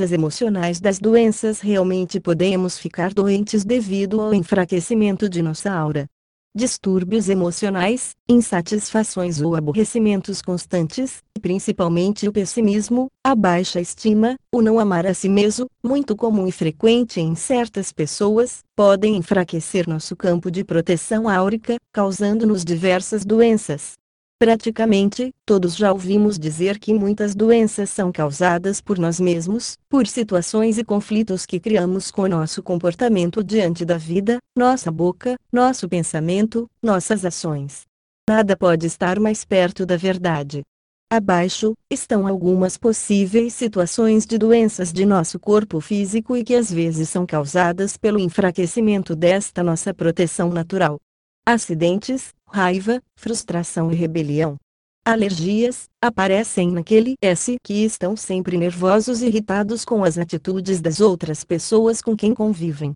emocionais das doenças realmente podemos ficar doentes devido ao enfraquecimento de nossa aura. Distúrbios emocionais, insatisfações ou aborrecimentos constantes, principalmente o pessimismo, a baixa estima, o não amar a si mesmo, muito comum e frequente em certas pessoas, podem enfraquecer nosso campo de proteção áurica, causando-nos diversas doenças. Praticamente, todos já ouvimos dizer que muitas doenças são causadas por nós mesmos, por situações e conflitos que criamos com nosso comportamento diante da vida, nossa boca, nosso pensamento, nossas ações. Nada pode estar mais perto da verdade. Abaixo, estão algumas possíveis situações de doenças de nosso corpo físico e que às vezes são causadas pelo enfraquecimento desta nossa proteção natural. Acidentes, raiva, frustração e rebelião. Alergias aparecem naquele S que estão sempre nervosos e irritados com as atitudes das outras pessoas com quem convivem.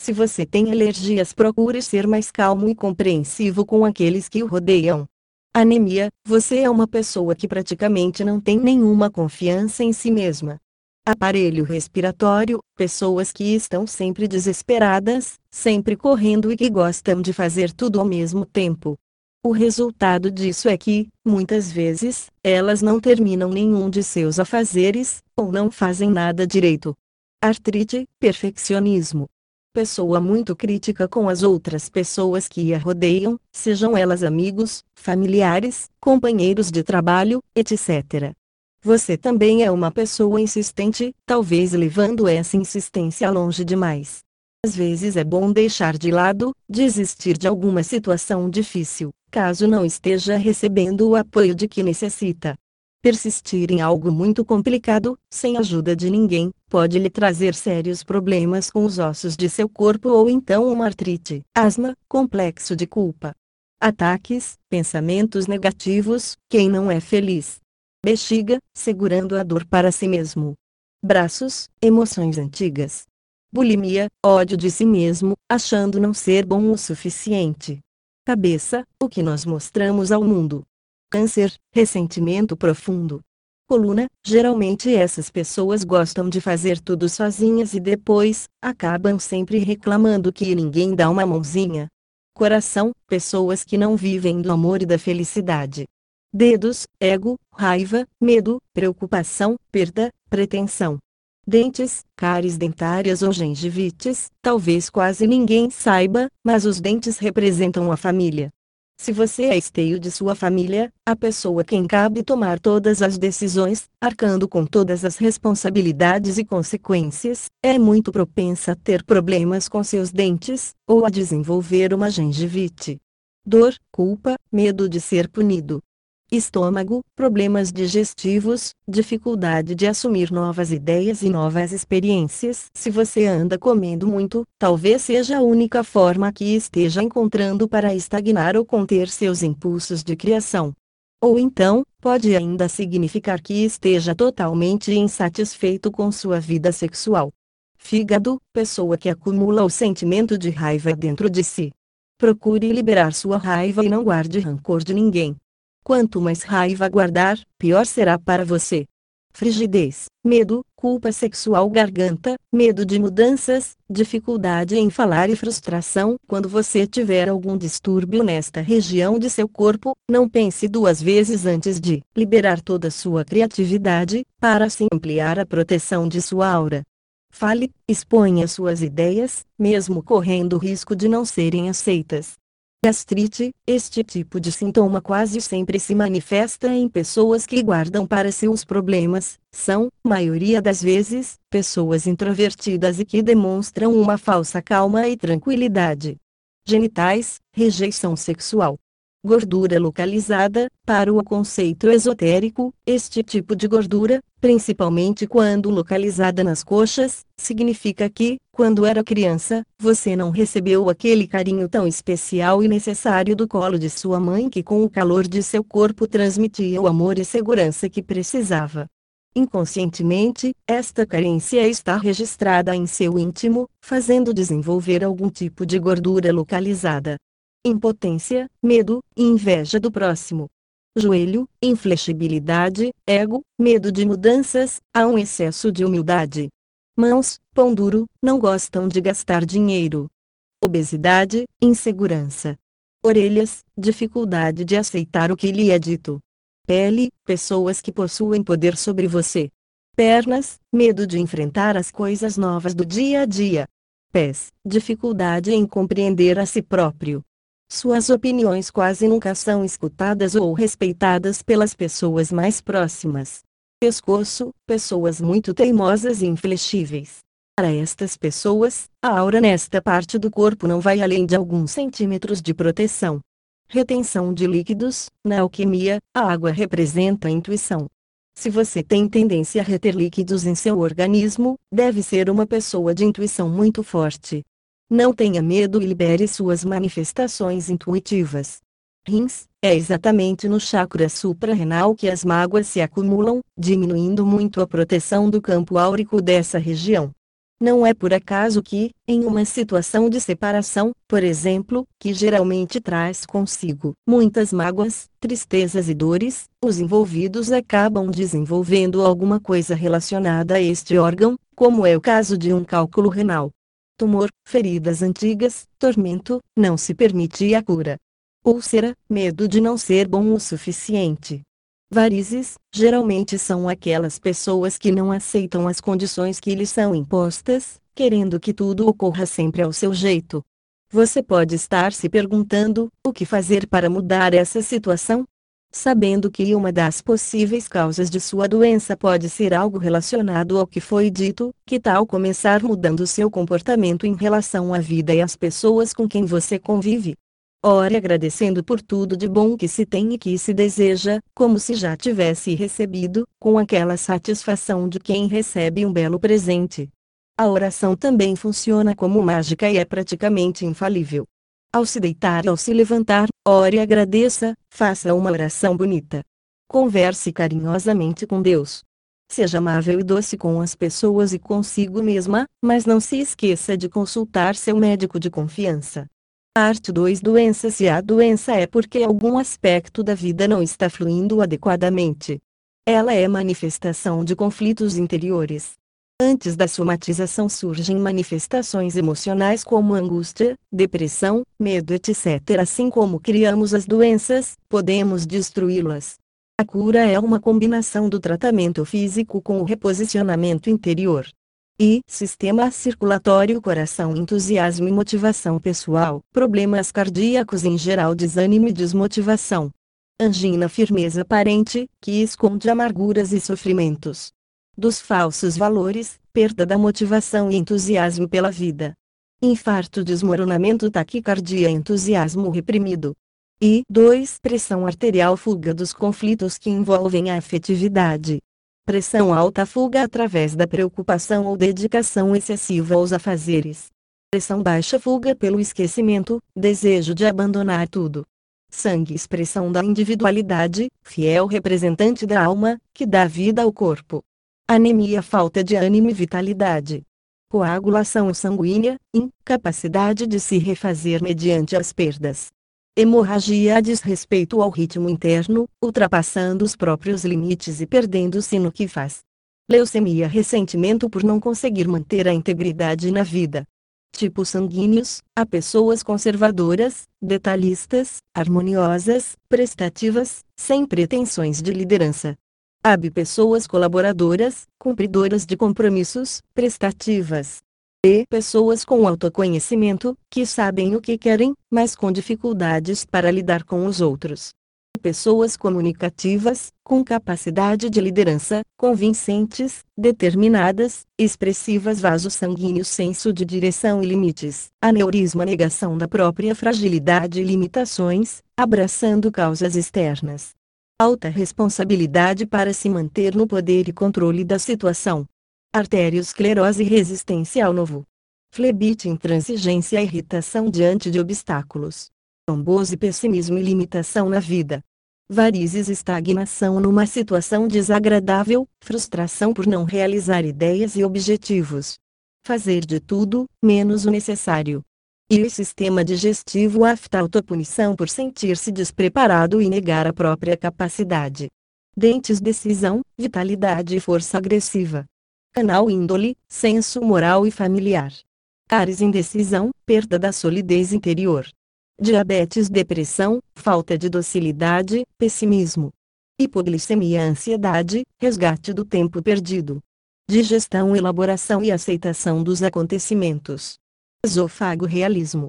Se você tem alergias, procure ser mais calmo e compreensivo com aqueles que o rodeiam. Anemia, você é uma pessoa que praticamente não tem nenhuma confiança em si mesma. Aparelho respiratório, pessoas que estão sempre desesperadas, sempre correndo e que gostam de fazer tudo ao mesmo tempo. O resultado disso é que, muitas vezes, elas não terminam nenhum de seus afazeres, ou não fazem nada direito. Artrite, perfeccionismo. Pessoa muito crítica com as outras pessoas que a rodeiam, sejam elas amigos, familiares, companheiros de trabalho, etc. Você também é uma pessoa insistente, talvez levando essa insistência longe demais. Às vezes é bom deixar de lado, desistir de alguma situação difícil, caso não esteja recebendo o apoio de que necessita. Persistir em algo muito complicado, sem ajuda de ninguém, pode lhe trazer sérios problemas com os ossos de seu corpo ou então uma artrite, asma, complexo de culpa. Ataques, pensamentos negativos, quem não é feliz, bexiga, segurando a dor para si mesmo. Braços, emoções antigas. Bulimia, ódio de si mesmo, achando não ser bom o suficiente. Cabeça, o que nós mostramos ao mundo. Câncer, ressentimento profundo. Coluna, geralmente essas pessoas gostam de fazer tudo sozinhas e depois, acabam sempre reclamando que ninguém dá uma mãozinha. Coração, pessoas que não vivem do amor e da felicidade dedos, ego, raiva, medo, preocupação, perda, pretensão. Dentes, cáries dentárias ou gengivites, talvez quase ninguém saiba, mas os dentes representam a família. Se você é esteio de sua família, a pessoa quem cabe tomar todas as decisões, arcando com todas as responsabilidades e consequências, é muito propensa a ter problemas com seus dentes, ou a desenvolver uma gengivite. Dor, culpa, medo de ser punido, estômago, problemas digestivos, dificuldade de assumir novas ideias e novas experiências. Se você anda comendo muito, talvez seja a única forma que esteja encontrando para estagnar ou conter seus impulsos de criação. Ou então, pode ainda significar que esteja totalmente insatisfeito com sua vida sexual. Fígado, pessoa que acumula o sentimento de raiva dentro de si. Procure liberar sua raiva e não guarde rancor de ninguém. Quanto mais raiva guardar, pior será para você. Frigidez, medo, culpa sexual, garganta, medo de mudanças, dificuldade em falar e frustração. Quando você tiver algum distúrbio nesta região de seu corpo, não pense duas vezes antes de liberar toda sua criatividade, para assim ampliar a proteção de sua aura. Fale, exponha suas ideias, mesmo correndo o risco de não serem aceitas. Gastrite, este tipo de sintoma quase sempre se manifesta em pessoas que guardam para si os problemas, são, maioria das vezes, pessoas introvertidas e que demonstram uma falsa calma e tranquilidade. Genitais, rejeição sexual. Gordura localizada, para o conceito esotérico, este tipo de gordura, principalmente quando localizada nas coxas, significa que, quando era criança, você não recebeu aquele carinho tão especial e necessário do colo de sua mãe que com o calor de seu corpo transmitia o amor e segurança que precisava. Inconscientemente, esta carência está registrada em seu íntimo, fazendo desenvolver algum tipo de gordura localizada impotência, medo inveja do próximo. joelho, inflexibilidade, ego, medo de mudanças, há um excesso de humildade. Mãos, pão duro, não gostam de gastar dinheiro. Obesidade, insegurança. Orelhas, dificuldade de aceitar o que lhe é dito. Pele, pessoas que possuem poder sobre você. Pernas, medo de enfrentar as coisas novas do dia a dia. Pés, dificuldade em compreender a si próprio. Suas opiniões quase nunca são escutadas ou respeitadas pelas pessoas mais próximas. Pescoço, pessoas muito teimosas e inflexíveis. Para estas pessoas, a aura nesta parte do corpo não vai além de alguns centímetros de proteção. Retenção de líquidos, na alquimia, a água representa a intuição. Se você tem tendência a reter líquidos em seu organismo, deve ser uma pessoa de intuição muito forte. Não tenha medo e libere suas manifestações intuitivas. Rins, é exatamente no chakra suprarrenal que as mágoas se acumulam, diminuindo muito a proteção do campo áurico dessa região. Não é por acaso que, em uma situação de separação, por exemplo, que geralmente traz consigo muitas mágoas, tristezas e dores, os envolvidos acabam desenvolvendo alguma coisa relacionada a este órgão, como é o caso de um cálculo renal tumor, feridas antigas, tormento, não se permite a cura. Úlcera, medo de não ser bom o suficiente. Varizes, geralmente são aquelas pessoas que não aceitam as condições que lhes são impostas, querendo que tudo ocorra sempre ao seu jeito. Você pode estar se perguntando: o que fazer para mudar essa situação? Sabendo que uma das possíveis causas de sua doença pode ser algo relacionado ao que foi dito, que tal começar mudando seu comportamento em relação à vida e às pessoas com quem você convive? Ore agradecendo por tudo de bom que se tem e que se deseja, como se já tivesse recebido, com aquela satisfação de quem recebe um belo presente. A oração também funciona como mágica e é praticamente infalível. Ao se deitar e ao se levantar, ore e agradeça, faça uma oração bonita. Converse carinhosamente com Deus. Seja amável e doce com as pessoas e consigo mesma, mas não se esqueça de consultar seu médico de confiança. Arte 2 Doença Se a doença é porque algum aspecto da vida não está fluindo adequadamente. Ela é manifestação de conflitos interiores. Antes da somatização surgem manifestações emocionais como angústia, depressão, medo, etc. Assim como criamos as doenças, podemos destruí-las. A cura é uma combinação do tratamento físico com o reposicionamento interior. E sistema circulatório, coração, entusiasmo e motivação pessoal, problemas cardíacos em geral, desânimo e desmotivação. Angina, firmeza aparente, que esconde amarguras e sofrimentos dos falsos valores, perda da motivação e entusiasmo pela vida. Infarto, desmoronamento, taquicardia, entusiasmo reprimido. E 2. Pressão arterial, fuga dos conflitos que envolvem a afetividade. Pressão alta, fuga através da preocupação ou dedicação excessiva aos afazeres. Pressão baixa, fuga pelo esquecimento, desejo de abandonar tudo. Sangue, expressão da individualidade, fiel representante da alma, que dá vida ao corpo anemia, falta de ânimo e vitalidade. Coagulação sanguínea, incapacidade de se refazer mediante as perdas. Hemorragia a desrespeito ao ritmo interno, ultrapassando os próprios limites e perdendo-se no que faz. Leucemia ressentimento por não conseguir manter a integridade na vida. Tipos sanguíneos, há pessoas conservadoras, detalhistas, harmoniosas, prestativas, sem pretensões de liderança. AB pessoas colaboradoras, cumpridoras de compromissos, prestativas. E pessoas com autoconhecimento, que sabem o que querem, mas com dificuldades para lidar com os outros. Pessoas comunicativas, com capacidade de liderança, convincentes, determinadas, expressivas vasos sanguíneos senso de direção e limites, aneurisma negação da própria fragilidade e limitações, abraçando causas externas alta responsabilidade para se manter no poder e controle da situação. Arteriosclerose resistência ao novo. Flebite intransigência irritação diante de obstáculos. Trombose pessimismo e limitação na vida. Varizes estagnação numa situação desagradável, frustração por não realizar ideias e objetivos. Fazer de tudo, menos o necessário. E o sistema digestivo afta autopunição por sentir-se despreparado e negar a própria capacidade. Dentes decisão, vitalidade e força agressiva. Canal índole, senso moral e familiar. Ares indecisão, perda da solidez interior. Diabetes depressão, falta de docilidade, pessimismo. Hipoglicemia ansiedade, resgate do tempo perdido. Digestão elaboração e aceitação dos acontecimentos. Esôfago realismo.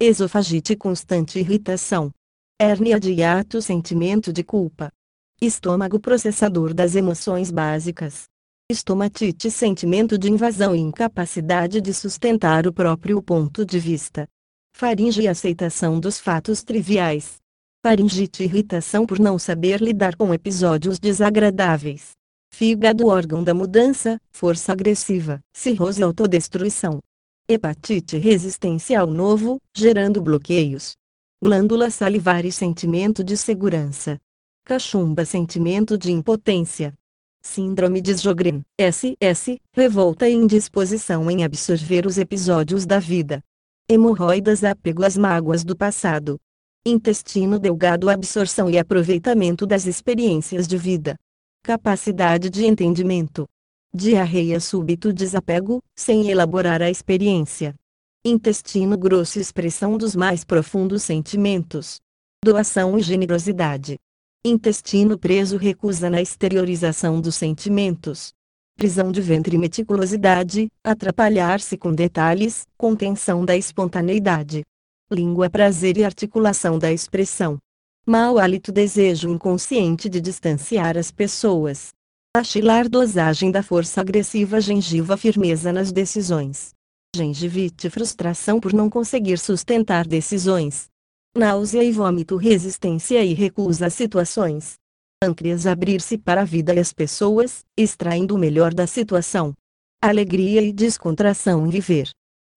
Esofagite constante irritação. Hérnia de hiato sentimento de culpa. Estômago processador das emoções básicas. Estomatite sentimento de invasão e incapacidade de sustentar o próprio ponto de vista. Faringe aceitação dos fatos triviais. Faringite irritação por não saber lidar com episódios desagradáveis. Fígado órgão da mudança, força agressiva, cirrose autodestruição. Hepatite resistência ao novo, gerando bloqueios. Glândula salivar e sentimento de segurança. Cachumba sentimento de impotência. Síndrome de Sjogren, SS, revolta e indisposição em absorver os episódios da vida. Hemorroidas apego às mágoas do passado. Intestino delgado absorção e aproveitamento das experiências de vida. Capacidade de entendimento. Diarreia súbito desapego, sem elaborar a experiência. Intestino grosso expressão dos mais profundos sentimentos. Doação e generosidade. Intestino preso recusa na exteriorização dos sentimentos. Prisão de ventre meticulosidade, atrapalhar-se com detalhes, contenção da espontaneidade. Língua prazer e articulação da expressão. Mau hálito desejo inconsciente de distanciar as pessoas. Achilar dosagem da força agressiva gengiva firmeza nas decisões. Gengivite frustração por não conseguir sustentar decisões náusea e vômito, resistência e recusa às situações. Pâncreas abrir-se para a vida e as pessoas, extraindo o melhor da situação. Alegria e descontração em viver.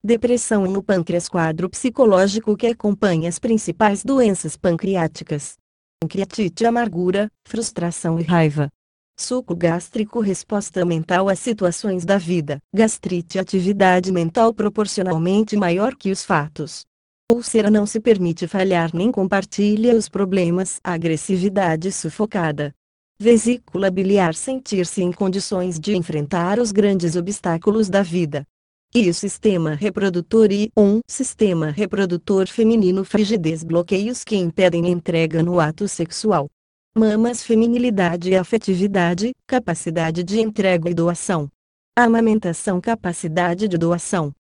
Depressão no pâncreas quadro psicológico que acompanha as principais doenças pancreáticas. Pancreatite amargura, frustração e raiva. Suco gástrico resposta mental às situações da vida. Gastrite atividade mental proporcionalmente maior que os fatos. Úlcera não se permite falhar nem compartilha os problemas. Agressividade sufocada. Vesícula biliar sentir-se em condições de enfrentar os grandes obstáculos da vida. E o sistema reprodutor e um sistema reprodutor feminino frigidez bloqueios que impedem entrega no ato sexual. Mamas feminilidade e afetividade, capacidade de entrega e doação. Amamentação capacidade de doação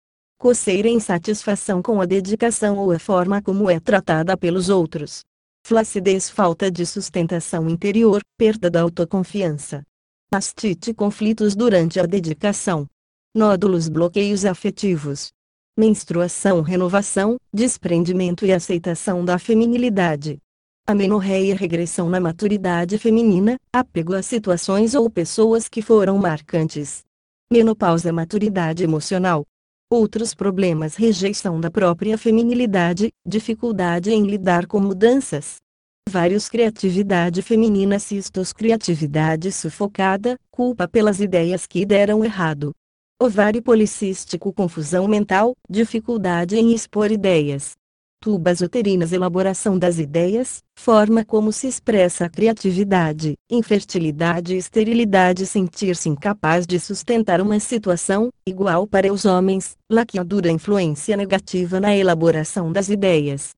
coceira insatisfação com a dedicação ou a forma como é tratada pelos outros. Flacidez falta de sustentação interior, perda da autoconfiança. Mastite conflitos durante a dedicação. Nódulos bloqueios afetivos. Menstruação renovação, desprendimento e aceitação da feminilidade. Amenorreia regressão na maturidade feminina, apego a situações ou pessoas que foram marcantes. Menopausa maturidade emocional, Outros problemas rejeição da própria feminilidade, dificuldade em lidar com mudanças. Vários criatividade feminina cistos criatividade sufocada, culpa pelas ideias que deram errado. Ovário policístico confusão mental, dificuldade em expor ideias tubas uterinas elaboração das ideias, forma como se expressa a criatividade, infertilidade e esterilidade sentir-se incapaz de sustentar uma situação, igual para os homens, laqueadura influência negativa na elaboração das ideias.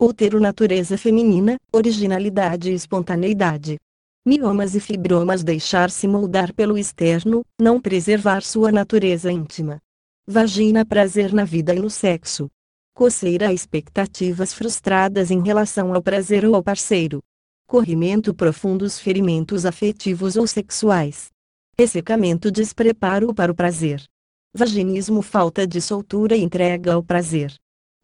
Útero natureza feminina, originalidade e espontaneidade. Miomas e fibromas deixar-se moldar pelo externo, não preservar sua natureza íntima. Vagina prazer na vida e no sexo coceira expectativas frustradas em relação ao prazer ou ao parceiro. Corrimento profundos ferimentos afetivos ou sexuais. Ressecamento despreparo para o prazer. Vaginismo falta de soltura e entrega ao prazer.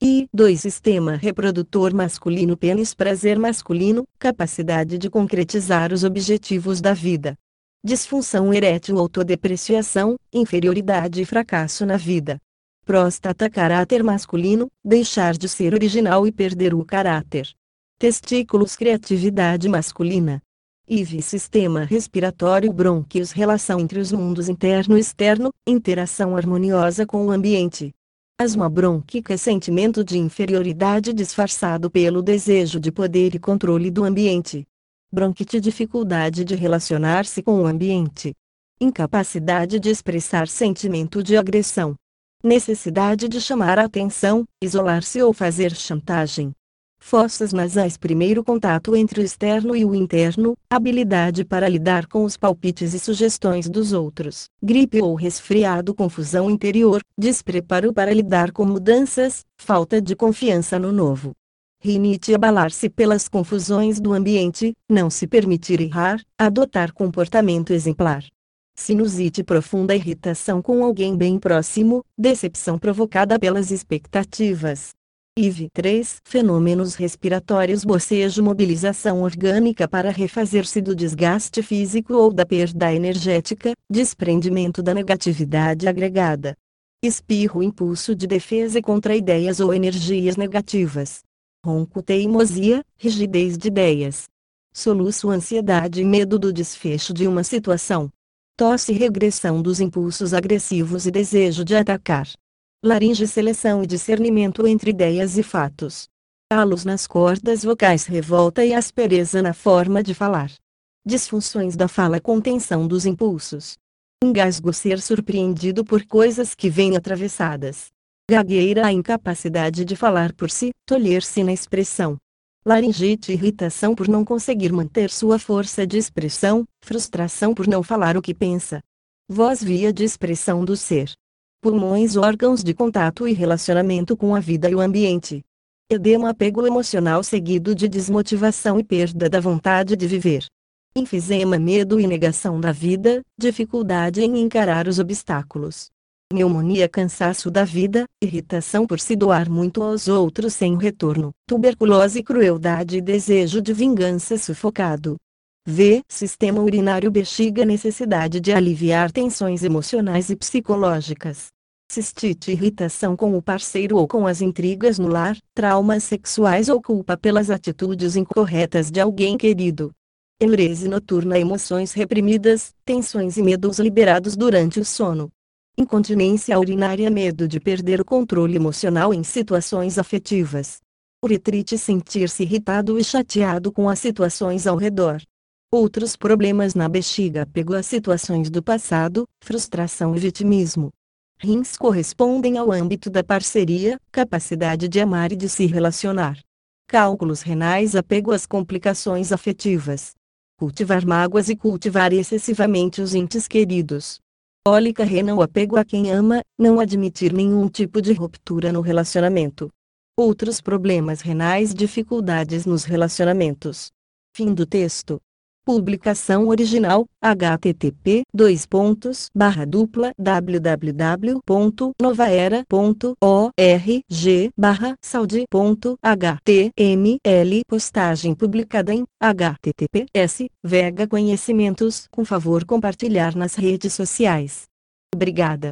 E 2 Sistema reprodutor masculino pênis prazer masculino, capacidade de concretizar os objetivos da vida. Disfunção erétil autodepreciação, inferioridade e fracasso na vida. Próstata caráter masculino, deixar de ser original e perder o caráter. Testículos criatividade masculina. IV sistema respiratório brônquios relação entre os mundos interno e externo, interação harmoniosa com o ambiente. Asma brônquica sentimento de inferioridade disfarçado pelo desejo de poder e controle do ambiente. Bronquite dificuldade de relacionar-se com o ambiente. Incapacidade de expressar sentimento de agressão. Necessidade de chamar a atenção, isolar-se ou fazer chantagem. Fossas nasais primeiro contato entre o externo e o interno, habilidade para lidar com os palpites e sugestões dos outros, gripe ou resfriado confusão interior, despreparo para lidar com mudanças, falta de confiança no novo. Rinite abalar-se pelas confusões do ambiente, não se permitir errar, adotar comportamento exemplar sinusite profunda irritação com alguém bem próximo, decepção provocada pelas expectativas. IV 3 Fenômenos respiratórios bocejo mobilização orgânica para refazer-se do desgaste físico ou da perda energética, desprendimento da negatividade agregada. Espirro impulso de defesa contra ideias ou energias negativas. Ronco teimosia, rigidez de ideias. Soluço ansiedade e medo do desfecho de uma situação tosse regressão dos impulsos agressivos e desejo de atacar. Laringe seleção e discernimento entre ideias e fatos. Halos nas cordas vocais revolta e aspereza na forma de falar. Disfunções da fala contenção dos impulsos. Engasgo ser surpreendido por coisas que vêm atravessadas. Gagueira a incapacidade de falar por si, tolher-se na expressão laringite irritação por não conseguir manter sua força de expressão, frustração por não falar o que pensa. Voz via de expressão do ser. Pulmões órgãos de contato e relacionamento com a vida e o ambiente. Edema apego emocional seguido de desmotivação e perda da vontade de viver. Enfisema medo e negação da vida, dificuldade em encarar os obstáculos pneumonia cansaço da vida, irritação por se doar muito aos outros sem retorno, tuberculose crueldade e desejo de vingança sufocado. V. Sistema urinário bexiga necessidade de aliviar tensões emocionais e psicológicas. Cistite irritação com o parceiro ou com as intrigas no lar, traumas sexuais ou culpa pelas atitudes incorretas de alguém querido. Enurese noturna emoções reprimidas, tensões e medos liberados durante o sono incontinência urinária medo de perder o controle emocional em situações afetivas. Uretrite sentir-se irritado e chateado com as situações ao redor. Outros problemas na bexiga apego a situações do passado, frustração e vitimismo. Rins correspondem ao âmbito da parceria, capacidade de amar e de se relacionar. Cálculos renais apego às complicações afetivas. Cultivar mágoas e cultivar excessivamente os entes queridos. Cólica renal apego a quem ama, não admitir nenhum tipo de ruptura no relacionamento. Outros problemas renais dificuldades nos relacionamentos. Fim do texto. Publicação original, http dois pontos barra dupla www.novaera.org barra saúde.html postagem publicada em https vega conhecimentos com favor compartilhar nas redes sociais. Obrigada.